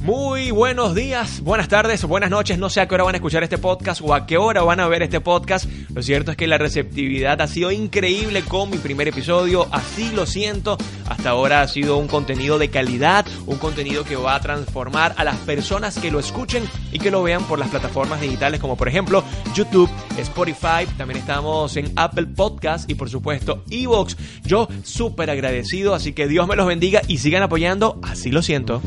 Muy buenos días, buenas tardes, buenas noches. No sé a qué hora van a escuchar este podcast o a qué hora van a ver este podcast. Lo cierto es que la receptividad ha sido increíble con mi primer episodio. Así lo siento. Hasta ahora ha sido un contenido de calidad, un contenido que va a transformar a las personas que lo escuchen y que lo vean por las plataformas digitales como por ejemplo YouTube, Spotify. También estamos en Apple Podcast y por supuesto Evox. Yo súper agradecido, así que Dios me los bendiga y sigan apoyando. Así lo siento.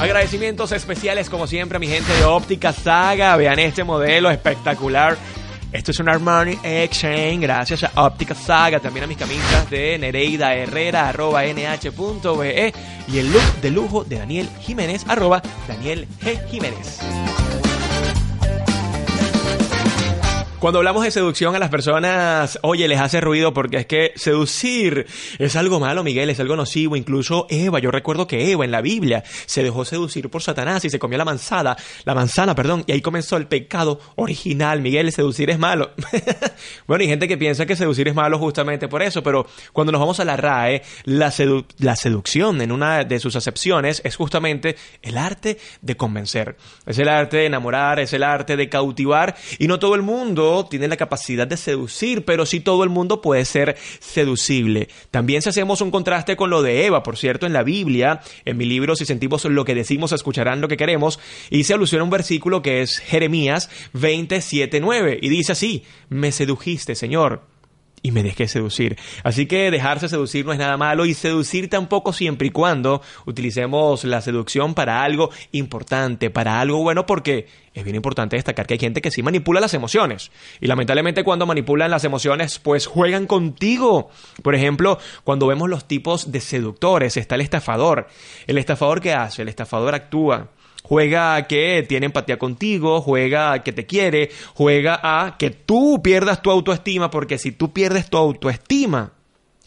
Agradecimientos especiales como siempre a mi gente de Óptica Saga. Vean este modelo espectacular. Esto es un Armani Exchange, gracias a Óptica Saga, también a mis camisas de Nereida Herrera, arroba nh.be y el look de lujo de Daniel Jiménez, arroba Daniel G. Jiménez. Cuando hablamos de seducción a las personas, oye, les hace ruido porque es que seducir es algo malo, Miguel, es algo nocivo. Incluso Eva, yo recuerdo que Eva en la Biblia se dejó seducir por Satanás y se comió la manzana, la manzana, perdón, y ahí comenzó el pecado original. Miguel, seducir es malo. bueno, hay gente que piensa que seducir es malo justamente por eso, pero cuando nos vamos a la RAE, la, la seducción en una de sus acepciones es justamente el arte de convencer. Es el arte de enamorar, es el arte de cautivar y no todo el mundo tiene la capacidad de seducir, pero sí todo el mundo puede ser seducible. También si hacemos un contraste con lo de Eva, por cierto, en la Biblia, en mi libro Si sentimos lo que decimos, escucharán lo que queremos, hice alusión a un versículo que es Jeremías 27.9 y dice así, me sedujiste, Señor y me dejé seducir. Así que dejarse seducir no es nada malo y seducir tampoco siempre y cuando utilicemos la seducción para algo importante, para algo bueno, porque es bien importante destacar que hay gente que sí manipula las emociones. Y lamentablemente cuando manipulan las emociones, pues juegan contigo. Por ejemplo, cuando vemos los tipos de seductores, está el estafador. El estafador qué hace? El estafador actúa juega a que tiene empatía contigo, juega a que te quiere, juega a que tú pierdas tu autoestima, porque si tú pierdes tu autoestima,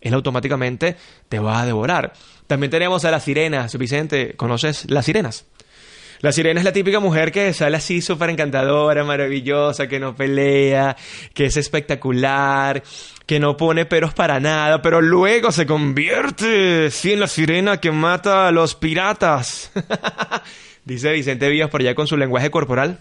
él automáticamente te va a devorar. También tenemos a las sirenas. Vicente, ¿conoces las sirenas? La sirena es la típica mujer que sale así súper encantadora, maravillosa, que no pelea, que es espectacular, que no pone peros para nada, pero luego se convierte sí, en la sirena que mata a los piratas. Dice Vicente Vías por allá con su lenguaje corporal.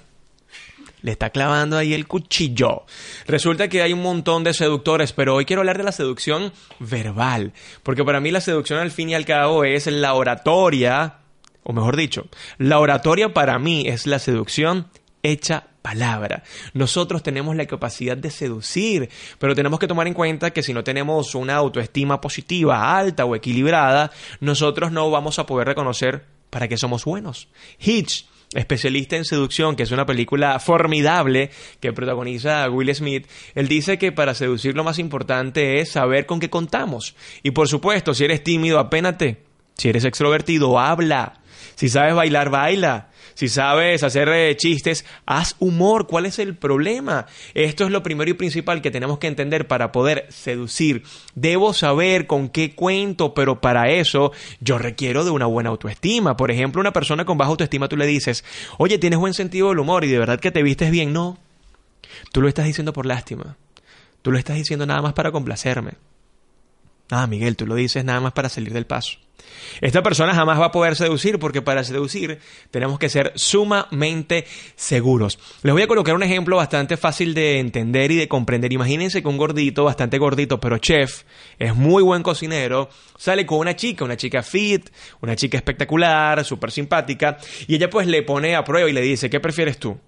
Le está clavando ahí el cuchillo. Resulta que hay un montón de seductores, pero hoy quiero hablar de la seducción verbal. Porque para mí la seducción al fin y al cabo es la oratoria, o mejor dicho, la oratoria para mí es la seducción hecha palabra. Nosotros tenemos la capacidad de seducir, pero tenemos que tomar en cuenta que si no tenemos una autoestima positiva, alta o equilibrada, nosotros no vamos a poder reconocer para qué somos buenos. Hitch, especialista en seducción, que es una película formidable que protagoniza Will Smith, él dice que para seducir lo más importante es saber con qué contamos. Y por supuesto, si eres tímido, apénate. Si eres extrovertido, habla. Si sabes bailar, baila. Si sabes hacer eh, chistes, haz humor. ¿Cuál es el problema? Esto es lo primero y principal que tenemos que entender para poder seducir. Debo saber con qué cuento, pero para eso yo requiero de una buena autoestima. Por ejemplo, una persona con baja autoestima tú le dices, oye, tienes buen sentido del humor y de verdad que te vistes bien. No, tú lo estás diciendo por lástima. Tú lo estás diciendo nada más para complacerme. Ah, Miguel, tú lo dices nada más para salir del paso. Esta persona jamás va a poder seducir porque para seducir tenemos que ser sumamente seguros. Les voy a colocar un ejemplo bastante fácil de entender y de comprender. Imagínense que un gordito, bastante gordito, pero chef, es muy buen cocinero, sale con una chica, una chica fit, una chica espectacular, súper simpática, y ella pues le pone a prueba y le dice, ¿qué prefieres tú?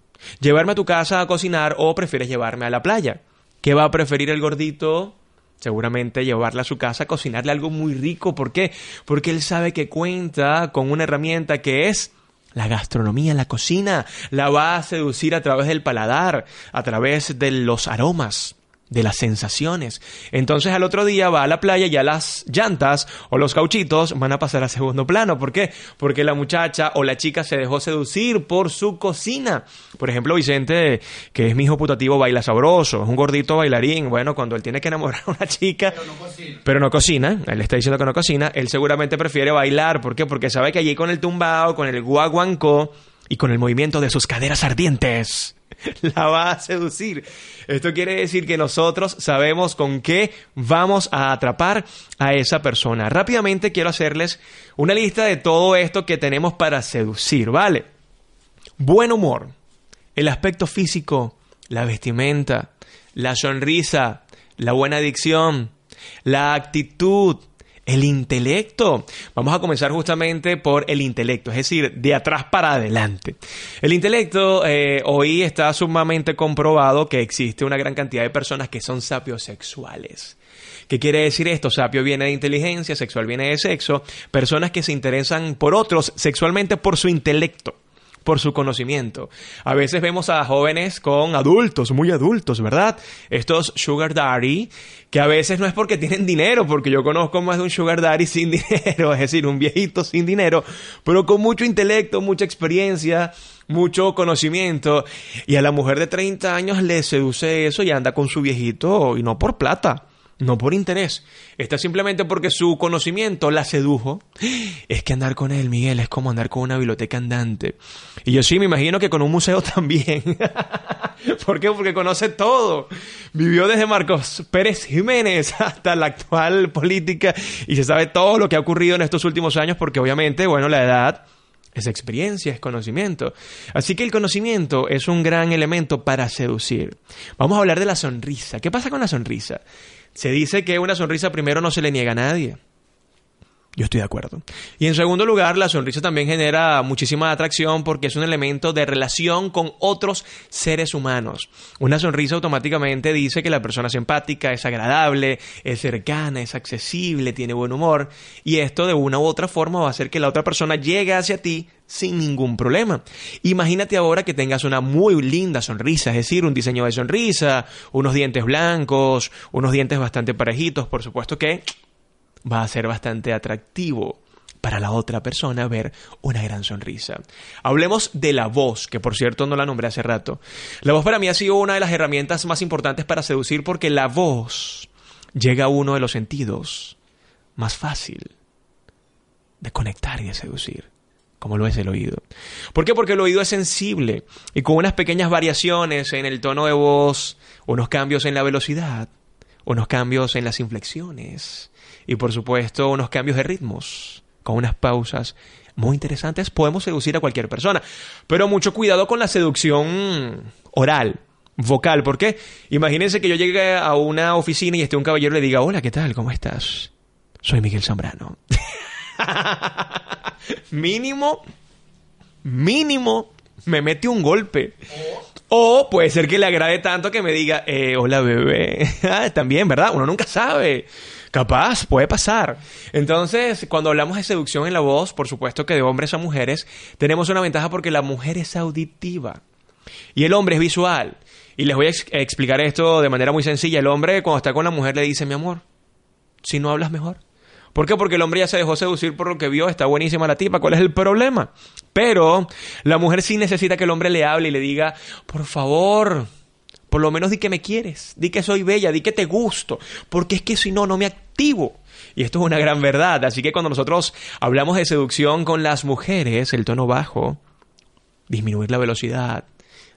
¿Llevarme a tu casa a cocinar o prefieres llevarme a la playa? ¿Qué va a preferir el gordito? Seguramente llevarla a su casa, cocinarle algo muy rico. ¿Por qué? Porque él sabe que cuenta con una herramienta que es la gastronomía, la cocina. La va a seducir a través del paladar, a través de los aromas. De las sensaciones. Entonces al otro día va a la playa y ya las llantas o los cauchitos van a pasar a segundo plano. ¿Por qué? Porque la muchacha o la chica se dejó seducir por su cocina. Por ejemplo, Vicente, que es mi hijo putativo, baila sabroso, es un gordito bailarín. Bueno, cuando él tiene que enamorar a una chica, pero no cocina, pero no cocina él está diciendo que no cocina, él seguramente prefiere bailar. ¿Por qué? Porque sabe que allí con el tumbao, con el guaguancó y con el movimiento de sus caderas ardientes la va a seducir. Esto quiere decir que nosotros sabemos con qué vamos a atrapar a esa persona. Rápidamente quiero hacerles una lista de todo esto que tenemos para seducir, ¿vale? Buen humor, el aspecto físico, la vestimenta, la sonrisa, la buena adicción, la actitud, el intelecto. Vamos a comenzar justamente por el intelecto, es decir, de atrás para adelante. El intelecto, eh, hoy está sumamente comprobado que existe una gran cantidad de personas que son sapios sexuales. ¿Qué quiere decir esto? Sapio viene de inteligencia, sexual viene de sexo. Personas que se interesan por otros sexualmente por su intelecto por su conocimiento. A veces vemos a jóvenes con adultos, muy adultos, ¿verdad? Estos sugar daddy, que a veces no es porque tienen dinero, porque yo conozco más de un sugar daddy sin dinero, es decir, un viejito sin dinero, pero con mucho intelecto, mucha experiencia, mucho conocimiento, y a la mujer de 30 años le seduce eso y anda con su viejito, y no por plata no por interés. Está simplemente porque su conocimiento la sedujo. Es que andar con él, Miguel, es como andar con una biblioteca andante. Y yo sí, me imagino que con un museo también. ¿Por qué? Porque conoce todo. Vivió desde Marcos Pérez Jiménez hasta la actual política y se sabe todo lo que ha ocurrido en estos últimos años porque obviamente, bueno, la edad es experiencia, es conocimiento. Así que el conocimiento es un gran elemento para seducir. Vamos a hablar de la sonrisa. ¿Qué pasa con la sonrisa? Se dice que una sonrisa primero no se le niega a nadie. Yo estoy de acuerdo. Y en segundo lugar, la sonrisa también genera muchísima atracción porque es un elemento de relación con otros seres humanos. Una sonrisa automáticamente dice que la persona es empática, es agradable, es cercana, es accesible, tiene buen humor. Y esto de una u otra forma va a hacer que la otra persona llegue hacia ti sin ningún problema. Imagínate ahora que tengas una muy linda sonrisa, es decir, un diseño de sonrisa, unos dientes blancos, unos dientes bastante parejitos, por supuesto que va a ser bastante atractivo para la otra persona ver una gran sonrisa. Hablemos de la voz, que por cierto no la nombré hace rato. La voz para mí ha sido una de las herramientas más importantes para seducir porque la voz llega a uno de los sentidos más fácil de conectar y de seducir, como lo es el oído. ¿Por qué? Porque el oído es sensible y con unas pequeñas variaciones en el tono de voz, unos cambios en la velocidad, unos cambios en las inflexiones, y por supuesto unos cambios de ritmos, con unas pausas muy interesantes, podemos seducir a cualquier persona. Pero mucho cuidado con la seducción oral, vocal, porque imagínense que yo llegue a una oficina y esté un caballero le diga, hola, ¿qué tal? ¿Cómo estás? Soy Miguel Zambrano. mínimo, mínimo, me mete un golpe. O puede ser que le agrade tanto que me diga, eh, hola bebé. Ah, también, ¿verdad? Uno nunca sabe. Capaz, puede pasar. Entonces, cuando hablamos de seducción en la voz, por supuesto que de hombres a mujeres, tenemos una ventaja porque la mujer es auditiva y el hombre es visual. Y les voy a explicar esto de manera muy sencilla. El hombre cuando está con la mujer le dice, mi amor, si no hablas mejor. ¿Por qué? Porque el hombre ya se dejó seducir por lo que vio, está buenísima la tipa, ¿cuál es el problema? Pero la mujer sí necesita que el hombre le hable y le diga, por favor, por lo menos di que me quieres, di que soy bella, di que te gusto, porque es que si no, no me activo. Y esto es una gran verdad. Así que cuando nosotros hablamos de seducción con las mujeres, el tono bajo, disminuir la velocidad,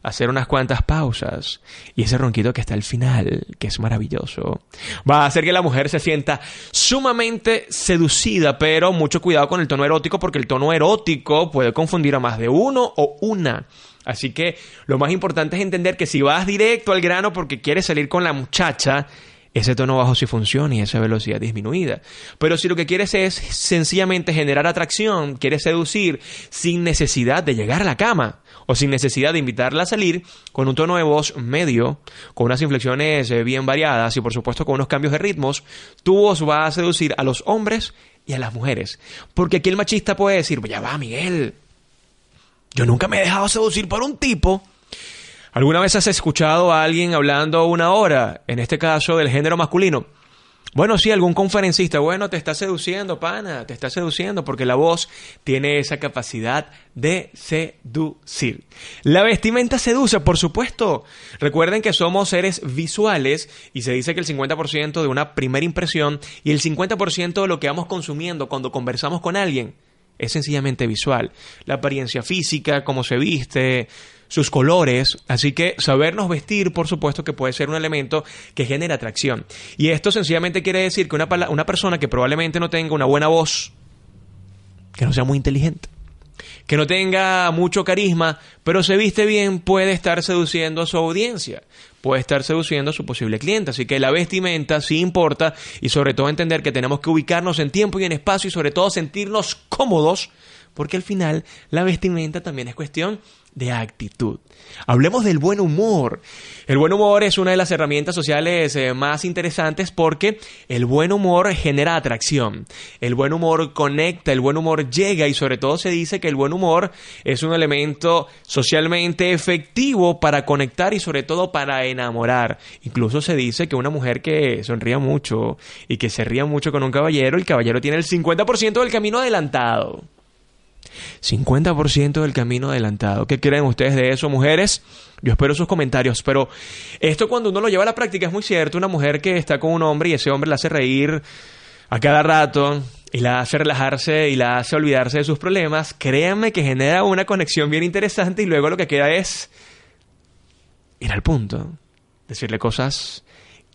hacer unas cuantas pausas y ese ronquito que está al final, que es maravilloso, va a hacer que la mujer se sienta sumamente seducida, pero mucho cuidado con el tono erótico porque el tono erótico puede confundir a más de uno o una. Así que lo más importante es entender que si vas directo al grano porque quieres salir con la muchacha, ese tono bajo sí funciona y esa velocidad disminuida. Pero si lo que quieres es sencillamente generar atracción, quieres seducir sin necesidad de llegar a la cama o sin necesidad de invitarla a salir, con un tono de voz medio, con unas inflexiones eh, bien variadas y por supuesto con unos cambios de ritmos, tu voz va a seducir a los hombres y a las mujeres. Porque aquí el machista puede decir, ya va Miguel, yo nunca me he dejado seducir por un tipo. ¿Alguna vez has escuchado a alguien hablando una hora, en este caso del género masculino? Bueno, sí, algún conferencista, bueno, te está seduciendo, pana, te está seduciendo, porque la voz tiene esa capacidad de seducir. La vestimenta seduce, por supuesto. Recuerden que somos seres visuales y se dice que el 50% de una primera impresión y el 50% de lo que vamos consumiendo cuando conversamos con alguien es sencillamente visual. La apariencia física, cómo se viste, sus colores, así que sabernos vestir, por supuesto, que puede ser un elemento que genera atracción. Y esto sencillamente quiere decir que una, una persona que probablemente no tenga una buena voz, que no sea muy inteligente, que no tenga mucho carisma, pero se viste bien, puede estar seduciendo a su audiencia, puede estar seduciendo a su posible cliente. Así que la vestimenta sí importa y sobre todo entender que tenemos que ubicarnos en tiempo y en espacio y sobre todo sentirnos cómodos, porque al final la vestimenta también es cuestión de actitud. Hablemos del buen humor. El buen humor es una de las herramientas sociales eh, más interesantes porque el buen humor genera atracción. El buen humor conecta, el buen humor llega y sobre todo se dice que el buen humor es un elemento socialmente efectivo para conectar y sobre todo para enamorar. Incluso se dice que una mujer que sonría mucho y que se ría mucho con un caballero, el caballero tiene el 50% del camino adelantado. 50% del camino adelantado. ¿Qué creen ustedes de eso, mujeres? Yo espero sus comentarios, pero esto cuando uno lo lleva a la práctica es muy cierto. Una mujer que está con un hombre y ese hombre la hace reír a cada rato y la hace relajarse y la hace olvidarse de sus problemas, créanme que genera una conexión bien interesante y luego lo que queda es ir al punto, decirle cosas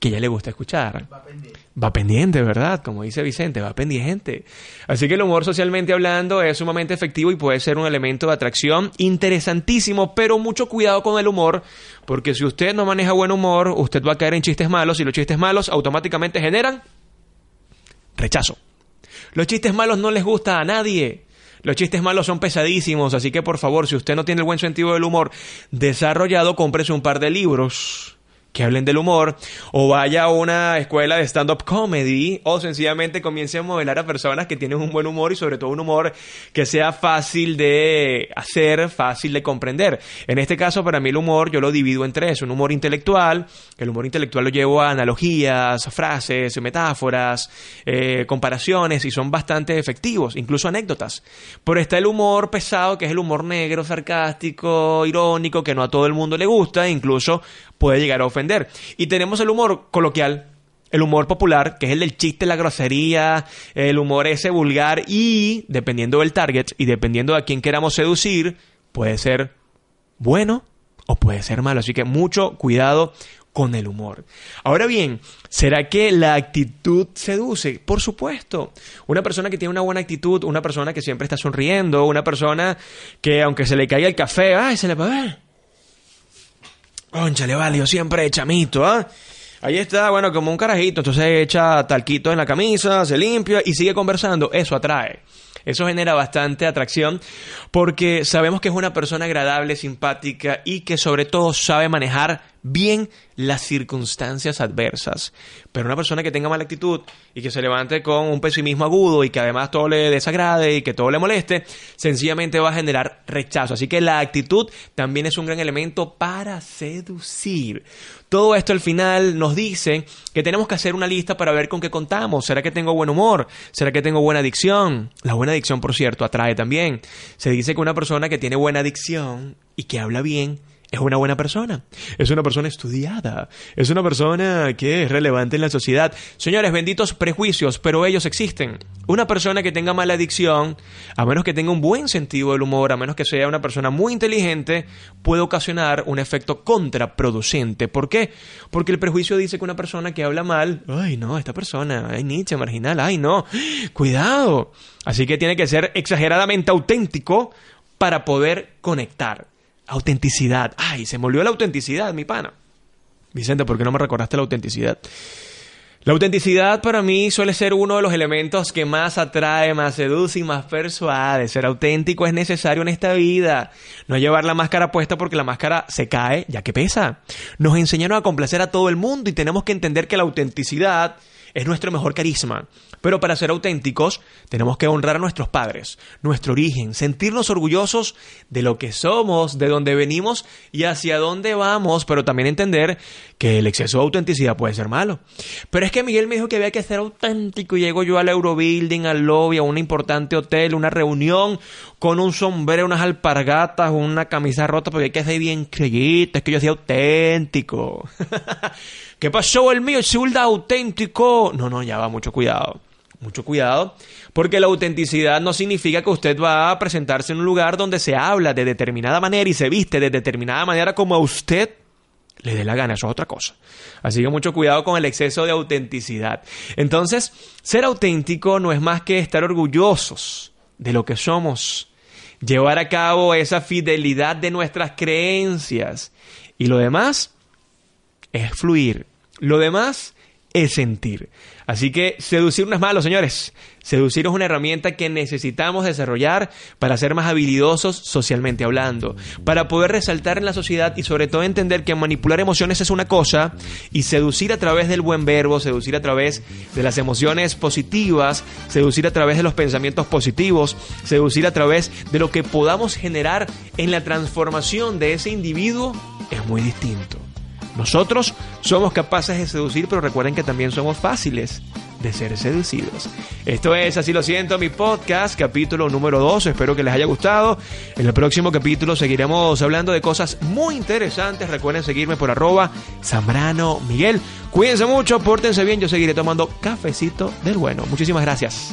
que ella le gusta escuchar. Va pendiente. Va pendiente, ¿verdad? Como dice Vicente, va pendiente. Así que el humor socialmente hablando es sumamente efectivo y puede ser un elemento de atracción interesantísimo, pero mucho cuidado con el humor, porque si usted no maneja buen humor, usted va a caer en chistes malos y los chistes malos automáticamente generan rechazo. Los chistes malos no les gusta a nadie. Los chistes malos son pesadísimos, así que por favor, si usted no tiene el buen sentido del humor desarrollado, cómprese un par de libros que hablen del humor, o vaya a una escuela de stand-up comedy, o sencillamente comience a modelar a personas que tienen un buen humor y sobre todo un humor que sea fácil de hacer, fácil de comprender. En este caso, para mí el humor yo lo divido en tres. Un humor intelectual, el humor intelectual lo llevo a analogías, frases, metáforas, eh, comparaciones, y son bastante efectivos, incluso anécdotas. Pero está el humor pesado, que es el humor negro, sarcástico, irónico, que no a todo el mundo le gusta, incluso puede llegar a ofender. Y tenemos el humor coloquial, el humor popular, que es el del chiste, la grosería, el humor ese vulgar y, dependiendo del target y dependiendo de a quién queramos seducir, puede ser bueno o puede ser malo. Así que mucho cuidado con el humor. Ahora bien, ¿será que la actitud seduce? Por supuesto. Una persona que tiene una buena actitud, una persona que siempre está sonriendo, una persona que aunque se le caiga el café, ¡ay, se le va a ver! Conchale, vale, yo siempre chamito, ¿ah? Ahí está, bueno, como un carajito, entonces echa talquito en la camisa, se limpia y sigue conversando. Eso atrae. Eso genera bastante atracción porque sabemos que es una persona agradable, simpática y que sobre todo sabe manejar bien las circunstancias adversas. Pero una persona que tenga mala actitud y que se levante con un pesimismo agudo y que además todo le desagrade y que todo le moleste, sencillamente va a generar rechazo. Así que la actitud también es un gran elemento para seducir. Todo esto al final nos dice que tenemos que hacer una lista para ver con qué contamos. ¿Será que tengo buen humor? ¿Será que tengo buena adicción? La buena adicción, por cierto, atrae también. Se dice que una persona que tiene buena adicción y que habla bien es una buena persona, es una persona estudiada, es una persona que es relevante en la sociedad. Señores, benditos prejuicios, pero ellos existen. Una persona que tenga mala adicción, a menos que tenga un buen sentido del humor, a menos que sea una persona muy inteligente, puede ocasionar un efecto contraproducente. ¿Por qué? Porque el prejuicio dice que una persona que habla mal, ay no, esta persona, ay Nietzsche, marginal, ay no, cuidado. Así que tiene que ser exageradamente auténtico para poder conectar. Autenticidad. Ay, se me la autenticidad, mi pana. Vicente, ¿por qué no me recordaste la autenticidad? La autenticidad para mí suele ser uno de los elementos que más atrae, más seduce y más persuade. Ser auténtico es necesario en esta vida. No llevar la máscara puesta porque la máscara se cae ya que pesa. Nos enseñaron a complacer a todo el mundo y tenemos que entender que la autenticidad es nuestro mejor carisma. Pero para ser auténticos, tenemos que honrar a nuestros padres, nuestro origen, sentirnos orgullosos de lo que somos, de dónde venimos y hacia dónde vamos, pero también entender que el exceso de autenticidad puede ser malo. Pero es que Miguel me dijo que había que ser auténtico y llego yo al Eurobuilding, al lobby, a un importante hotel, una reunión con un sombrero, unas alpargatas, una camisa rota, porque hay que ser bien creyita, es que yo soy auténtico. ¿Qué pasó el mío? El auténtico. No, no, ya va, mucho cuidado. Mucho cuidado, porque la autenticidad no significa que usted va a presentarse en un lugar donde se habla de determinada manera y se viste de determinada manera como a usted le dé la gana, eso es otra cosa. Así que mucho cuidado con el exceso de autenticidad. Entonces, ser auténtico no es más que estar orgullosos de lo que somos, llevar a cabo esa fidelidad de nuestras creencias y lo demás es fluir. Lo demás es sentir. Así que seducir no es malo, señores. Seducir es una herramienta que necesitamos desarrollar para ser más habilidosos socialmente hablando, para poder resaltar en la sociedad y sobre todo entender que manipular emociones es una cosa y seducir a través del buen verbo, seducir a través de las emociones positivas, seducir a través de los pensamientos positivos, seducir a través de lo que podamos generar en la transformación de ese individuo es muy distinto. Nosotros somos capaces de seducir, pero recuerden que también somos fáciles de ser seducidos. Esto es Así lo siento, mi podcast, capítulo número 2. Espero que les haya gustado. En el próximo capítulo seguiremos hablando de cosas muy interesantes. Recuerden seguirme por arroba Zambrano Miguel. Cuídense mucho, pórtense bien. Yo seguiré tomando cafecito del bueno. Muchísimas gracias.